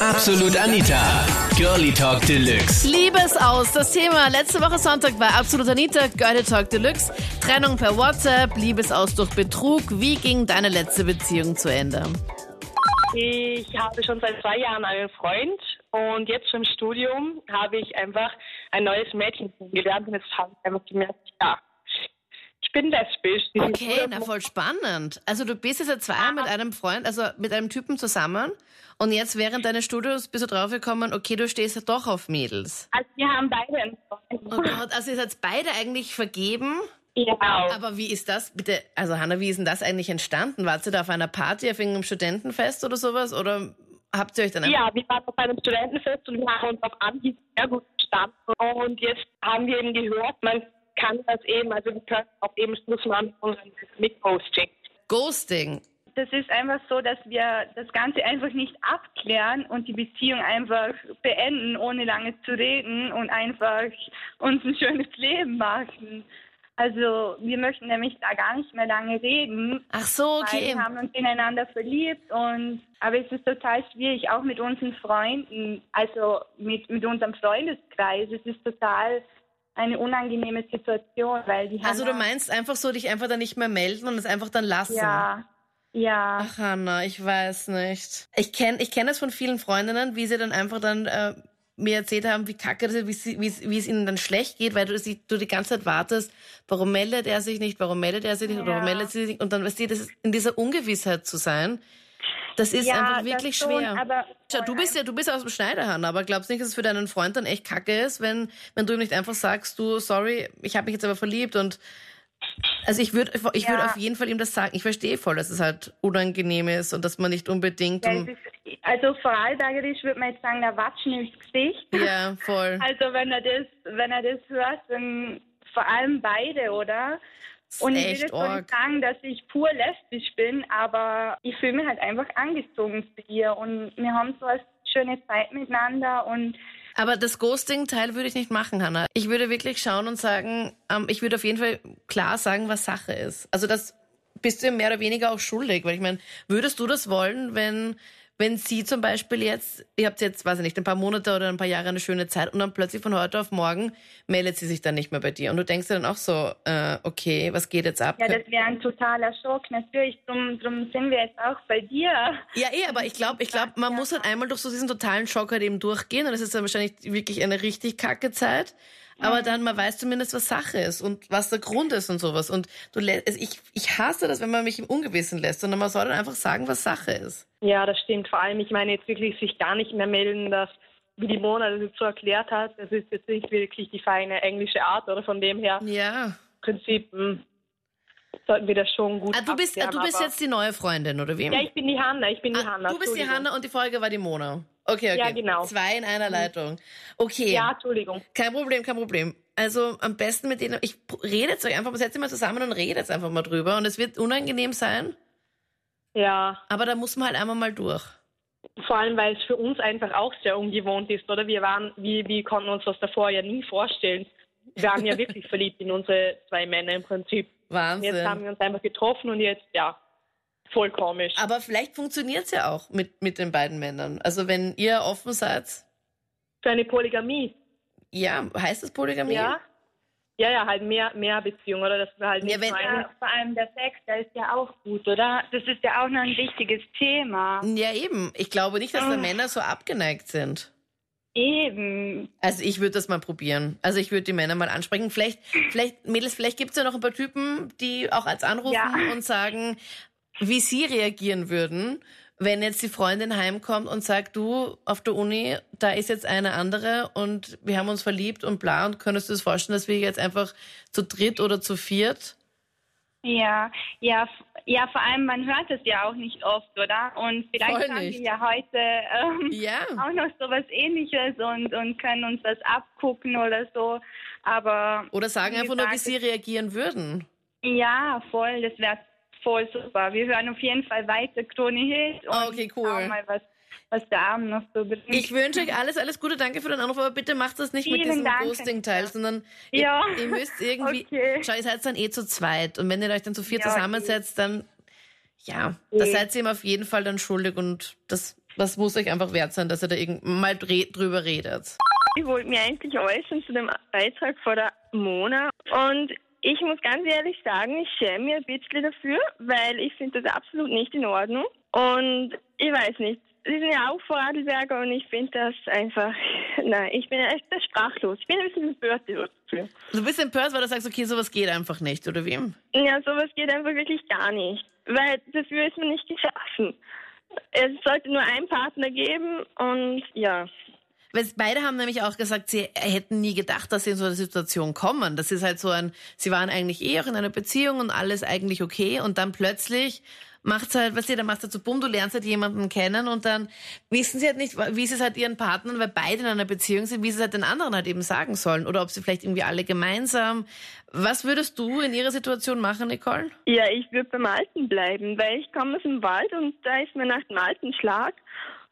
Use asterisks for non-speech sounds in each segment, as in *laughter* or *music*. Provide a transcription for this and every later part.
Absolut Anita. Girlie Talk Deluxe. Liebesaus, das Thema. Letzte Woche Sonntag war Absolut Anita, Girlie Talk Deluxe. Trennung per WhatsApp, Liebesaus durch Betrug. Wie ging deine letzte Beziehung zu Ende? Ich habe schon seit zwei Jahren einen Freund und jetzt im Studium habe ich einfach ein neues Mädchen kennengelernt und jetzt habe ich einfach gemerkt, ja, ich bin lesbisch. Okay, na voll spannend. Also du bist jetzt seit zwei Jahren mit einem Freund, also mit einem Typen zusammen und jetzt während deines Studiums bist du draufgekommen, okay, du stehst ja doch auf Mädels. Also wir haben beide einen Freund. Oh Gott, also ihr seid beide eigentlich vergeben. Ja. Aber wie ist das, bitte, also Hanna, wie ist denn das eigentlich entstanden? Wart ihr da auf einer Party, auf irgendeinem Studentenfest oder sowas? Oder habt ihr euch dann. Ja, wir waren auf einem Studentenfest und wir haben uns auf Anhieb sehr gut verstanden. Und jetzt haben wir eben gehört, man kann das eben, also wir können auch eben Schluss machen mit Posting. Ghosting. Das ist einfach so, dass wir das Ganze einfach nicht abklären und die Beziehung einfach beenden, ohne lange zu reden und einfach uns ein schönes Leben machen. Also wir möchten nämlich da gar nicht mehr lange reden. Ach so, okay. Wir haben uns ineinander verliebt und aber es ist total schwierig, auch mit unseren Freunden, also mit, mit unserem Freundeskreis. Es ist total eine unangenehme Situation, weil die Also du Hanna- meinst einfach so, dich einfach dann nicht mehr melden und es einfach dann lassen? ja, ja. Ach Hanna, ich weiß nicht. Ich kenne ich kenn das von vielen Freundinnen, wie sie dann einfach dann äh, mir erzählt haben, wie kacke das ist, wie, sie, wie, wie es ihnen dann schlecht geht, weil du, sie, du die ganze Zeit wartest, warum meldet er sich nicht, warum meldet er sich nicht, oder warum Ja. meldet sie sich nicht. Und dann, weißt du, das in dieser Ungewissheit zu sein, das ist ja, einfach wirklich schon, schwer. Aber Schau, du bist ja, du bist aus dem Schneider, Hanna, aber glaubst nicht, dass es für deinen Freund dann echt kacke ist, wenn, wenn du ihm nicht einfach sagst, du, sorry, ich habe mich jetzt aber verliebt und also ich würde ich Ja. würde auf jeden Fall ihm das sagen. Ich verstehe voll, dass es halt unangenehm ist und dass man nicht unbedingt ja, ist, also vorarlbergerisch würde man jetzt sagen, der Watschen ins Gesicht. ja, voll. *laughs* Also wenn er das, wenn er das hört, dann vor allem beide, oder? Und ich will jetzt nicht sagen, dass ich pur lesbisch bin, aber ich fühle mich halt einfach angezogen zu ihr und wir haben so eine schöne Zeit miteinander und Aber das Ghosting-Teil würde ich nicht machen, Hanna. Ich würde wirklich schauen und sagen, ähm, ich würde auf jeden Fall klar sagen, was Sache ist. Also das bist du mehr oder weniger auch schuldig, weil ich meine, würdest du das wollen, wenn wenn sie zum Beispiel jetzt, ihr habt jetzt, weiß ich nicht, ein paar Monate oder ein paar Jahre eine schöne Zeit und dann plötzlich von heute auf morgen meldet sie sich dann nicht mehr bei dir und du denkst dir dann auch so, äh, okay, was geht jetzt ab? ja, das wäre ein totaler Schock. Natürlich, drum, drum sind wir jetzt auch bei dir. Ja, eh, aber ich glaube, ich glaube, man muss halt einmal durch so diesen totalen Schock halt eben durchgehen und das ist dann wahrscheinlich wirklich eine richtig kacke Zeit. Aber dann, man weiß zumindest, was Sache ist und was der Grund ist und sowas. Und du also ich, ich hasse das, wenn man mich im Ungewissen lässt, sondern man soll dann einfach sagen, was Sache ist. Ja, das stimmt. Vor allem, ich meine jetzt wirklich sich gar nicht mehr melden, dass, wie die Mona das jetzt so erklärt hat, das ist jetzt nicht wirklich die feine englische Art oder von dem her, Ja. im Prinzip hm, sollten wir das schon gut Ah, du bist, ah, abklären, du bist jetzt die neue Freundin, oder wie? Ja, ich bin die Hanna, ich bin die ah, Hanna. du bist die. Hanna und die Folge war die Mona. Okay, okay. Ja, genau. Zwei in einer Leitung. Okay. Ja, Entschuldigung. Kein Problem, kein Problem. Also am besten mit denen, ich rede jetzt euch einfach, setzt euch mal zusammen und redet jetzt einfach mal drüber. Und es wird unangenehm sein, Ja, aber da muss man halt einmal mal durch. vor allem, weil es für uns einfach auch sehr ungewohnt ist, oder? Wir waren, wir, wir konnten uns das davor ja nie vorstellen. Wir waren ja *laughs* wirklich verliebt in unsere zwei Männer im Prinzip. Wahnsinn. jetzt haben wir uns einfach getroffen und jetzt, ja, voll komisch. Aber vielleicht funktioniert's ja auch mit, mit den beiden Männern. Also wenn ihr offen seid, Für eine Polygamie. ja, heißt das Polygamie? Ja. Ja, ja, halt mehr, mehr Beziehung, oder? Das halt nicht Ja, wenn- Ja, vor allem der Sex, der ist ja auch gut, oder? Das ist ja auch noch ein wichtiges Thema. Ja, eben. Ich glaube nicht, dass da Ah. Männer so abgeneigt sind. Eben. Also ich würde das mal probieren. Also ich würde die Männer mal ansprechen. Vielleicht, vielleicht, Mädels, vielleicht gibt's ja noch ein paar Typen, die auch als anrufen Ja. und sagen, wie sie reagieren würden, wenn jetzt die Freundin heimkommt und sagt, du, auf der Uni, da ist jetzt eine andere und wir haben uns verliebt und bla und könntest du das vorstellen, dass wir jetzt einfach zu dritt oder zu viert? Ja, ja, ja, vor allem, man hört es ja auch nicht oft, oder? Und vielleicht haben wir ja heute ähm, Ja. auch noch so was ähnliches und, und können uns das abgucken oder so. Aber Oder sagen einfach nur, wie gesagt, sie reagieren würden. Ja, voll, das wäre voll super. Wir hören auf jeden Fall weiter Krone Hit und okay, cool. schauen mal, was, was der Abend noch so bringt. Ich wünsche euch alles, alles Gute. Danke für den Anruf, aber bitte macht das nicht mit Vielen diesem Dank, Ghosting-Teil, sondern Ja. ihr, ihr müsst irgendwie. *laughs* Okay. Schau, ihr seid dann eh zu zweit. Und wenn ihr euch dann zu viert Ja, zusammensetzt, dann ja, da Okay. seid ihr ihm auf jeden Fall dann schuldig und das Das muss euch einfach wert sein, dass ihr da irgend mal drüber redet. Ich wollte mir eigentlich äußern zu dem Beitrag vor der Mona und ich muss ganz ehrlich sagen, ich schäme mich ein bisschen dafür, weil ich finde das absolut nicht in Ordnung. Und ich weiß nicht, Sie sind ja auch Vorarlberger und ich finde das einfach, *laughs* nein, ich bin echt sprachlos. Ich bin ein bisschen empört dafür. Du bist empört, weil du sagst, okay, sowas geht einfach nicht, oder wie? Ja, sowas geht einfach wirklich gar nicht. Weil dafür ist man nicht geschaffen. Es sollte nur einen Partner geben und ja. Beide haben nämlich auch gesagt, sie hätten nie gedacht, dass sie in so eine Situation kommen. Das ist halt so ein, sie waren eigentlich eh auch in einer Beziehung und alles eigentlich okay und dann plötzlich macht's halt, was ihr, dann macht halt so bumm, du lernst halt jemanden kennen und dann wissen sie halt nicht, wie sie es halt ihren Partnern, weil beide in einer Beziehung sind, wie sie es halt den anderen halt eben sagen sollen oder ob sie vielleicht irgendwie alle gemeinsam. Was würdest du in ihrer Situation machen, Nicole? Ja, ich würde beim Alten bleiben, weil ich komme aus dem Wald und da ist mir nach dem alten Schlag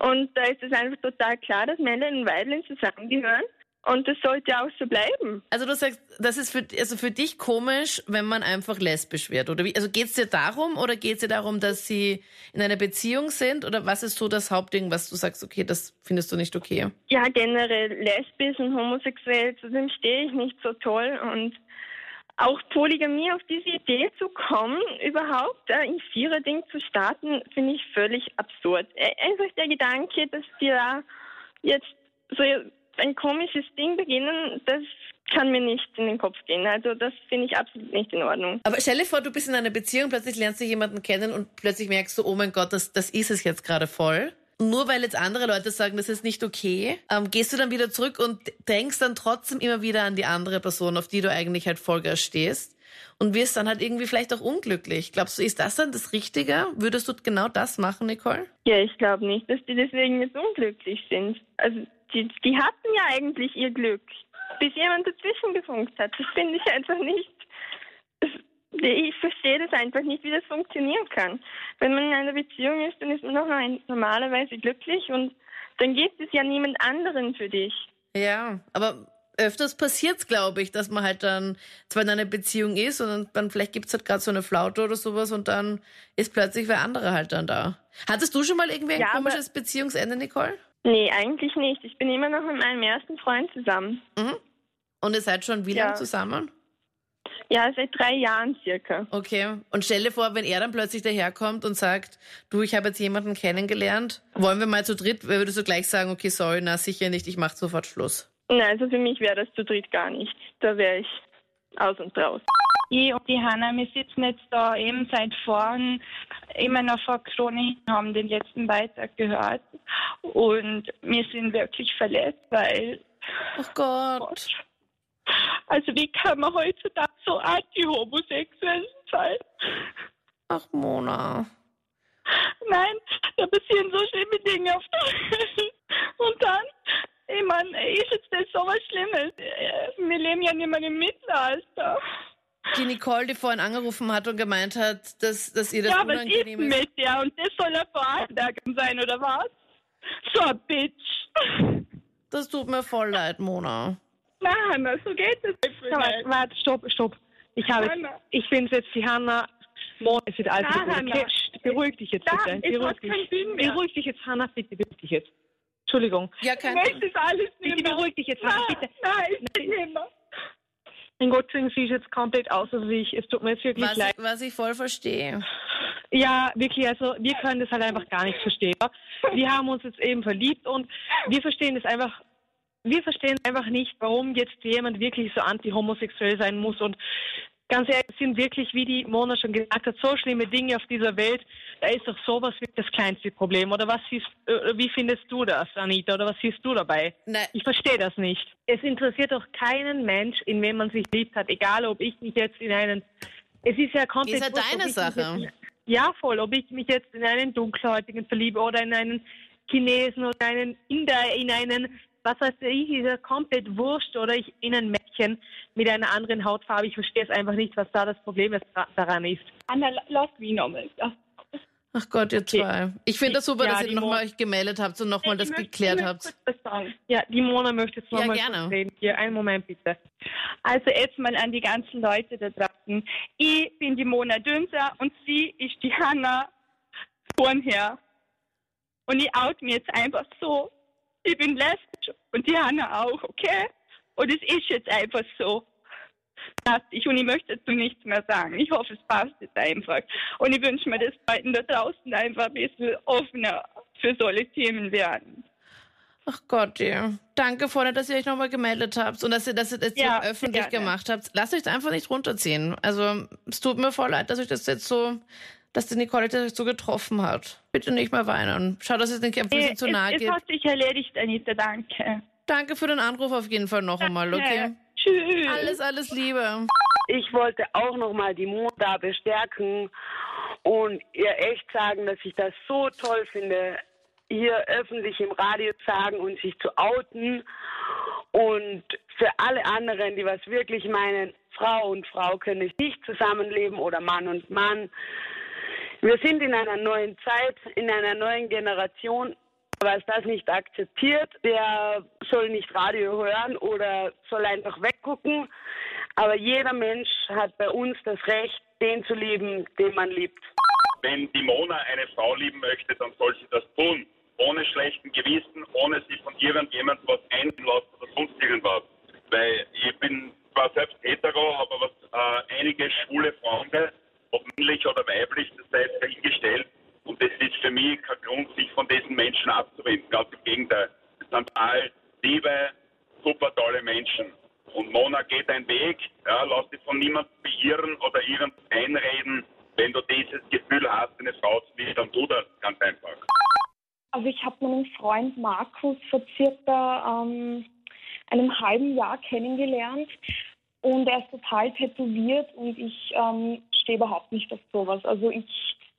und da ist es einfach total klar, dass Männlein und Weiblein zusammengehören. Und das sollte auch so bleiben. Also du sagst, das ist für, also für dich komisch, wenn man einfach lesbisch wird, oder wie? Also geht es dir darum oder geht es dir darum, dass sie in einer Beziehung sind? Oder was ist so das Hauptding, was du sagst, okay, das findest du nicht okay? Ja, generell lesbisch und homosexuell, zu dem stehe ich nicht so toll. Und auch Polygamie auf diese Idee zu kommen, überhaupt ein Vierer-Ding zu starten, finde ich völlig absurd. Äh, einfach der Gedanke, dass dir da jetzt so ein komisches Ding beginnen, das kann mir nicht in den Kopf gehen. Also das finde ich absolut nicht in Ordnung. Aber stell dir vor, du bist in einer Beziehung, plötzlich lernst du jemanden kennen und plötzlich merkst du, oh mein Gott, das, das ist es jetzt gerade voll. Nur weil jetzt andere Leute sagen, das ist nicht okay, ähm, gehst du dann wieder zurück und denkst dann trotzdem immer wieder an die andere Person, auf die du eigentlich halt Vollgas stehst und wirst dann halt irgendwie vielleicht auch unglücklich. Glaubst du, ist das dann das Richtige? Würdest du genau das machen, Nicole? Ja, ich glaube nicht, dass die deswegen jetzt unglücklich sind. Also die, die hatten ja eigentlich ihr Glück, bis jemand dazwischen gefunkt hat. Das finde ich einfach nicht. Ich verstehe das einfach nicht, wie das funktionieren kann. Wenn man in einer Beziehung ist, dann ist man doch normalerweise glücklich und dann gibt es ja niemand anderen für dich. Ja, aber öfters passiert es, glaube ich, dass man halt dann zwar in einer Beziehung ist und dann vielleicht gibt es halt gerade so eine Flaute oder sowas und dann ist plötzlich wer andere halt dann da. Hattest du schon mal irgendwie ein ja, komisches Beziehungsende, Nicole? Nee, eigentlich nicht. Ich bin immer noch mit meinem ersten Freund zusammen. Mhm. Und ihr seid schon wie ja. lange zusammen? Ja, seit drei Jahren circa. Okay. Und stell dir vor, wenn er dann plötzlich daherkommt und sagt, du, ich habe jetzt jemanden kennengelernt, wollen wir mal zu dritt, würdest du gleich sagen, okay, sorry, na sicher nicht, ich mache sofort Schluss. Nein, also für mich wäre das zu dritt gar nicht. Da wäre ich aus und raus. Ich und die Hanna, wir sitzen jetzt da eben seit vorn immer noch vor Krone, haben den letzten Beitrag gehört und wir sind wirklich verletzt, weil. Oh Gott. Also wie kann man heutzutage so anti-homosexuell sein? Ach Mona. Nein, da passieren so schlimme Dinge auf der Welt. Und dann, ich meine, ist jetzt das so was Schlimmes? Wir leben ja nicht mehr im Mittelalter. Die Nicole, die vorhin angerufen hat und gemeint hat, dass, dass ihr das ja, unangenehm ist. Ja, mit der und das soll er Vorarlberger sein, oder was? So ein Bitch. Das tut mir voll leid, Mona. Nein, so geht es nicht. Warte, warte, stopp, stopp. Ich habe jetzt, ich finde jetzt die Hanna Mona ist wieder alt. Okay, beruhig dich jetzt bitte. Beruhig dich. beruhig dich jetzt, Hanna, bitte, beruhig dich jetzt. Entschuldigung. Ja, kein Problem. Ich alles nicht Bitte beruhig dich jetzt, Hanna, bitte. Nein, ich nicht mehr. Mein Gott, sie ist jetzt komplett außer sich. Es tut mir jetzt wirklich was leid. Ich, was ich voll verstehe. Ja, wirklich, also wir können das halt einfach gar nicht verstehen. Wir haben uns jetzt eben verliebt und wir verstehen das einfach, wir verstehen einfach nicht, warum jetzt jemand wirklich so anti-homosexuell sein muss und ganz ehrlich, es sind wirklich, wie die Mona schon gesagt hat, so schlimme Dinge auf dieser Welt. Da ist doch sowas wirklich das kleinste Problem. Oder was siehst, äh, wie findest du das, Anita? Oder was siehst du dabei? Nein. Ich verstehe das nicht. Es interessiert doch keinen Mensch, in wem man sich liebt hat, egal ob ich mich jetzt in einen, es ist ja komplett... Ist ja deine Sache. Ja, voll. Ob ich mich jetzt in einen dunkelhäutigen verliebe oder in einen Chinesen oder einen Inder, in einen was weiß ich, ist ja komplett wurscht oder ich in ein Mädchen mit einer anderen Hautfarbe. Ich verstehe es einfach nicht, was da das Problem daran ist. Anna, lass mich nochmal. Ach Gott, ihr zwei. Ich finde das super, ja, dass ihr nochmal euch gemeldet habt und nochmal das geklärt habt. Ja, die Mona möchte jetzt nochmal ja, gerne. reden. Hier, einen Moment bitte. Also jetzt mal an die ganzen Leute da draußen. Ich bin die Mona Dünser und sie ist die Hanna Vornher. Und ich out mir jetzt einfach so. Ich bin lesbisch und die Hanna auch, okay? Und es ist jetzt einfach so. Ich, und ich möchte dazu nichts mehr sagen. Ich hoffe, es passt jetzt einfach. Und ich wünsche mir, dass Leuten da draußen einfach ein bisschen offener für solche Themen werden. Ach Gott, ja. Danke vorne, dass ihr euch nochmal gemeldet habt und dass ihr das jetzt ja, so öffentlich gerne. gemacht habt. Lasst euch einfach nicht runterziehen. Also es tut mir voll leid, dass euch das jetzt so, dass die Nicole das so getroffen hat. Bitte nicht mehr weinen. Schau, dass es nicht ein bisschen zu nahe geht. Es hat sich erledigt, Anita, danke. Danke für den Anruf auf jeden Fall noch einmal, okay? Tschüss. Alles, alles Liebe. Ich wollte auch nochmal die Mut da bestärken und ihr echt sagen, dass ich das so toll finde, hier öffentlich im Radio zu sagen und sich zu outen. Und für alle anderen, die was wirklich meinen, Frau und Frau können nicht zusammenleben oder Mann und Mann. Wir sind in einer neuen Zeit, in einer neuen Generation. Wer es das nicht akzeptiert, der soll nicht Radio hören oder soll einfach weggucken. Aber jeder Mensch hat bei uns das Recht, den zu lieben, den man liebt. Wenn die Mona eine Frau lieben möchte, dann soll sie das tun ohne schlechten Gewissen, ohne sich von irgendjemandem was einlassen oder sonst irgendwas. Weil ich bin zwar selbst hetero, aber was äh, einige schwule Freunde, ob männlich oder weiblich, das sei jetzt dahingestellt. Und das ist für mich kein Grund, sich von diesen Menschen abzuwenden. Ganz im Gegenteil. Das sind all liebe, super tolle Menschen. Und Mona geht einen Weg, ja, lass dich von niemandem beirren oder irgend einreden. Wenn du dieses Gefühl hast, eine Frau zu lieben, dann tu das ganz einfach. Also ich habe meinen Freund Markus vor circa ähm, einem halben Jahr kennengelernt und er ist total tätowiert und ich ähm, stehe überhaupt nicht auf sowas. Also ich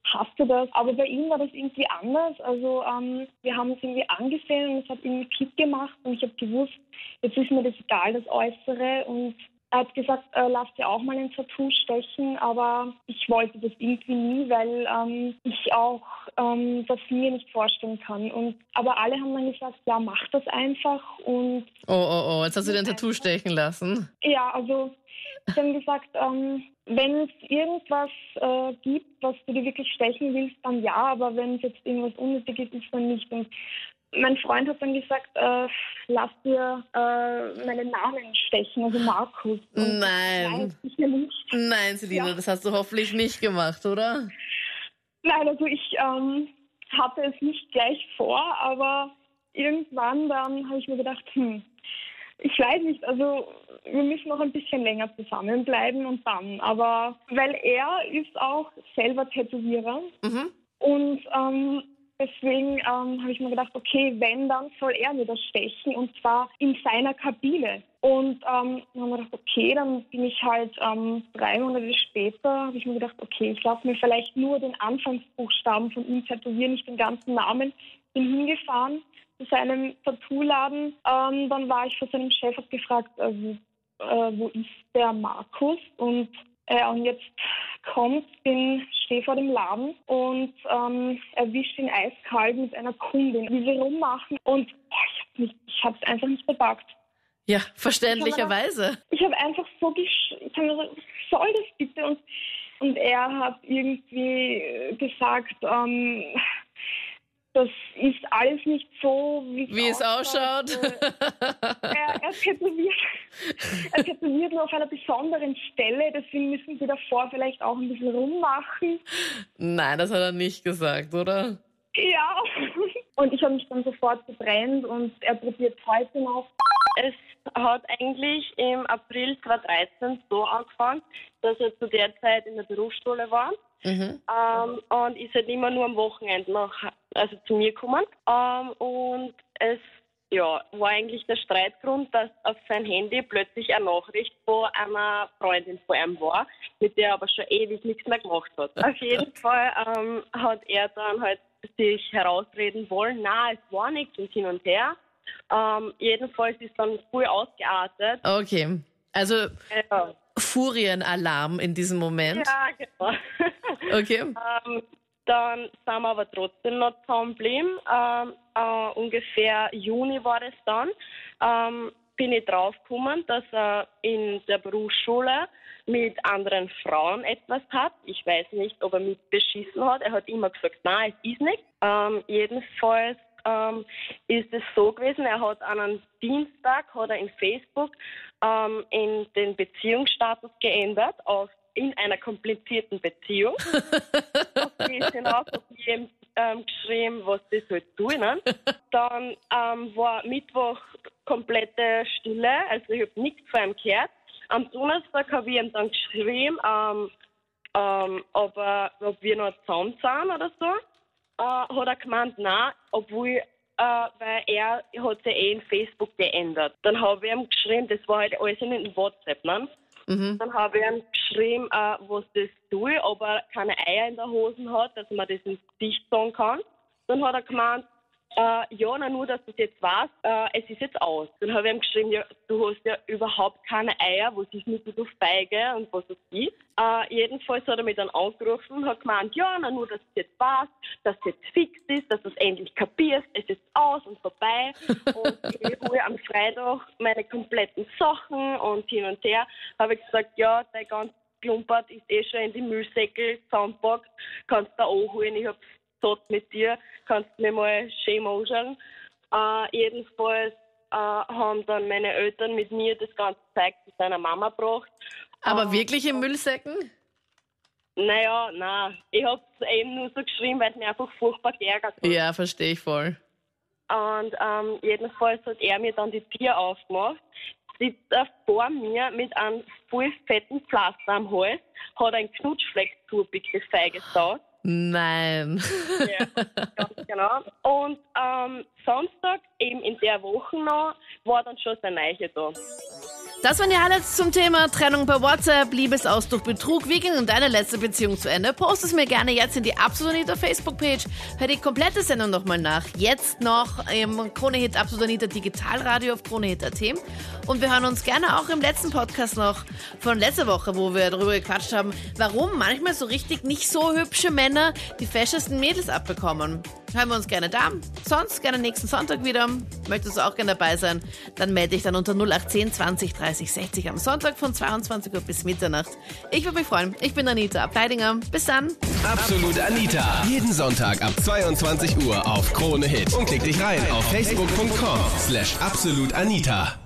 hasse das, aber bei ihm war das irgendwie anders. Also ähm, wir haben uns irgendwie angesehen und es hat irgendwie Klick gemacht und ich habe gewusst, jetzt ist mir das egal, das Äußere und er hat gesagt, äh, lass dir auch mal ein Tattoo stechen, aber ich wollte das irgendwie nie, weil ähm, ich auch ähm, das mir nicht vorstellen kann. Und aber alle haben dann gesagt, ja, mach das einfach und. Oh, oh, oh, jetzt hast du dir ein Tattoo stechen lassen. Ja, also sie haben gesagt, ähm, wenn es irgendwas äh, gibt, was du dir wirklich stechen willst, dann ja, aber wenn es jetzt irgendwas Unnötiges ist, dann nicht. Und mein Freund hat dann gesagt, äh, lass dir äh, meinen Namen stechen, also Markus. Und nein. Nein, nein Selina, ja. das hast du hoffentlich nicht gemacht, oder? Nein, also ich ähm, hatte es nicht gleich vor, aber irgendwann dann habe ich mir gedacht, hm, ich weiß nicht, also wir müssen noch ein bisschen länger zusammenbleiben und dann. Aber weil er ist auch selber Tätowierer mhm. und ähm, Deswegen ähm, habe ich mir gedacht, okay, wenn, dann soll er mir das stechen und zwar in seiner Kabine. Und ähm, dann haben wir gedacht, okay, dann bin ich halt ähm, drei Monate später, habe ich mir gedacht, okay, ich lasse mir vielleicht nur den Anfangsbuchstaben von ihm tätowieren, nicht den ganzen Namen. Bin hingefahren zu seinem Tattoo-Laden. Ähm, dann war ich vor seinem Chef, habe gefragt, äh, äh, wo ist der Markus? Und äh, und jetzt kommt, bin, stehe vor dem Laden und ähm, erwischt ihn eiskalt mit einer Kundin, wie sie rummachen. Und oh, ich habe es einfach nicht bepackt. Ja, verständlicherweise. Ich habe hab einfach so gesch ich habe mir so, was soll das bitte? Und, und er hat irgendwie gesagt, ähm, das ist alles nicht so, wie, wie es ausschaut. er, er, tätowiert, *laughs* er tätowiert nur auf einer besonderen Stelle, deswegen müssen sie davor vielleicht auch ein bisschen rummachen. Nein, das hat er nicht gesagt, oder? Ja. Und ich habe mich dann sofort getrennt und er probiert heute noch. Es hat eigentlich im April 2013 so angefangen, dass er zu der Zeit in der Berufsschule war. Mhm. Ähm, und ist halt immer nur am Wochenende nach, also zu mir gekommen. Ähm, und es ja, war eigentlich der Streitgrund, dass auf sein Handy plötzlich eine Nachricht von einer Freundin von ihm war, mit der er aber schon ewig nichts mehr gemacht hat. Auf jeden *laughs* Fall ähm, hat er dann halt sich herausreden wollen, na, es war nichts und hin und her. Ähm, jedenfalls ist dann früh ausgeartet. Okay. Also ja. Furienalarm in diesem Moment. Ja, genau. *laughs* Okay. ähm, dann sind wir aber trotzdem noch zusammengeblieben. Ähm, äh, ungefähr Juni war es dann, ähm, bin ich draufgekommen, dass er in der Berufsschule mit anderen Frauen etwas hat. Ich weiß nicht, ob er mich beschissen hat. Er hat immer gesagt, nein, es ist nicht. Ähm, jedenfalls ähm, ist es so gewesen, er hat an einem Dienstag hat er in Facebook ähm, in den Beziehungsstatus geändert auf in einer komplizierten Beziehung. hinaus habe ich ihm ähm, geschrieben, was das halt tun. Ne? Dann ähm, war Mittwoch komplette Stille, also ich habe nichts von ihm gehört. Am Donnerstag habe ich ihm dann geschrieben, ähm, ähm, ob, er, ob wir noch zusammen sind oder so. Äh, hat er gemeint, nein, obwohl, äh, weil er hat sich eh in Facebook geändert. Dann habe ich ihm geschrieben, das war halt alles in WhatsApp, ne? Mhm. Dann habe ich ihm geschrieben, äh, was das tue, ob er keine Eier in der Hosen hat, dass man das ins Gesicht sagen kann. Dann hat er gemeint, äh, ja, na nur, dass du es jetzt weißt, äh, es ist jetzt aus. Dann habe ich ihm geschrieben, ja, du hast ja überhaupt keine Eier, was ist mit du feige und was es ist. Äh, jedenfalls hat er mich dann angerufen und hat gemeint, ja, na nur, dass es jetzt weißt, dass es jetzt fix ist, dass du es endlich kapierst, es ist aus und vorbei. *laughs* und ich hole am Freitag meine kompletten Sachen und hin und her. Habe ich gesagt, ja, dein ganz Klumpert ist eh schon in die Müllsäckel zusammengepackt, kannst du auch holen. Ich habe satt mit dir, kannst du mir mal schön anschauen. Äh, jedenfalls äh, haben dann meine Eltern mit mir das ganze Zeug zu seiner Mama gebracht. Aber Äh, wirklich im Müllsäcken? Naja, nein. Ich habe es eben nur so geschrieben, weil es mir einfach furchtbar geärgert hat. Ja, verstehe ich voll. Und ähm, jedenfalls hat er mir dann die Tür aufgemacht, sitzt er vor mir mit einem voll fetten Pflaster am Hals, hat einen Knutschfleck zupig, das feige Sau. Nein. Ja, ganz genau. Und ähm, Samstag, eben in der Woche noch, war dann schon sein Neiche da. Das waren ja alles zum Thema Trennung per WhatsApp, Liebesausdruck, Betrug. Wie ging deine letzte Beziehung zu Ende? Post es mir gerne jetzt in die Absolut Facebook-Page. Hör die komplette Sendung nochmal nach. Jetzt noch im Kronehit Absolut Anita Digitalradio auf Kronehit.at. Und wir hören uns gerne auch im letzten Podcast noch von letzter Woche, wo wir darüber gequatscht haben, warum manchmal so richtig nicht so hübsche Männer die feschesten Mädels abbekommen. Hören wir uns gerne da. Sonst gerne nächsten Sonntag wieder. Möchtest du auch gerne dabei sein? Dann melde dich dann unter 0810 20 30 60 am Sonntag von 22 Uhr bis Mitternacht. Ich würde mich freuen. Ich bin Anita Abteidinger. Bis dann. Absolut Anita. Jeden Sonntag ab 22 Uhr auf Krone Hit. Und klick dich rein auf facebook.com slash absolutanita.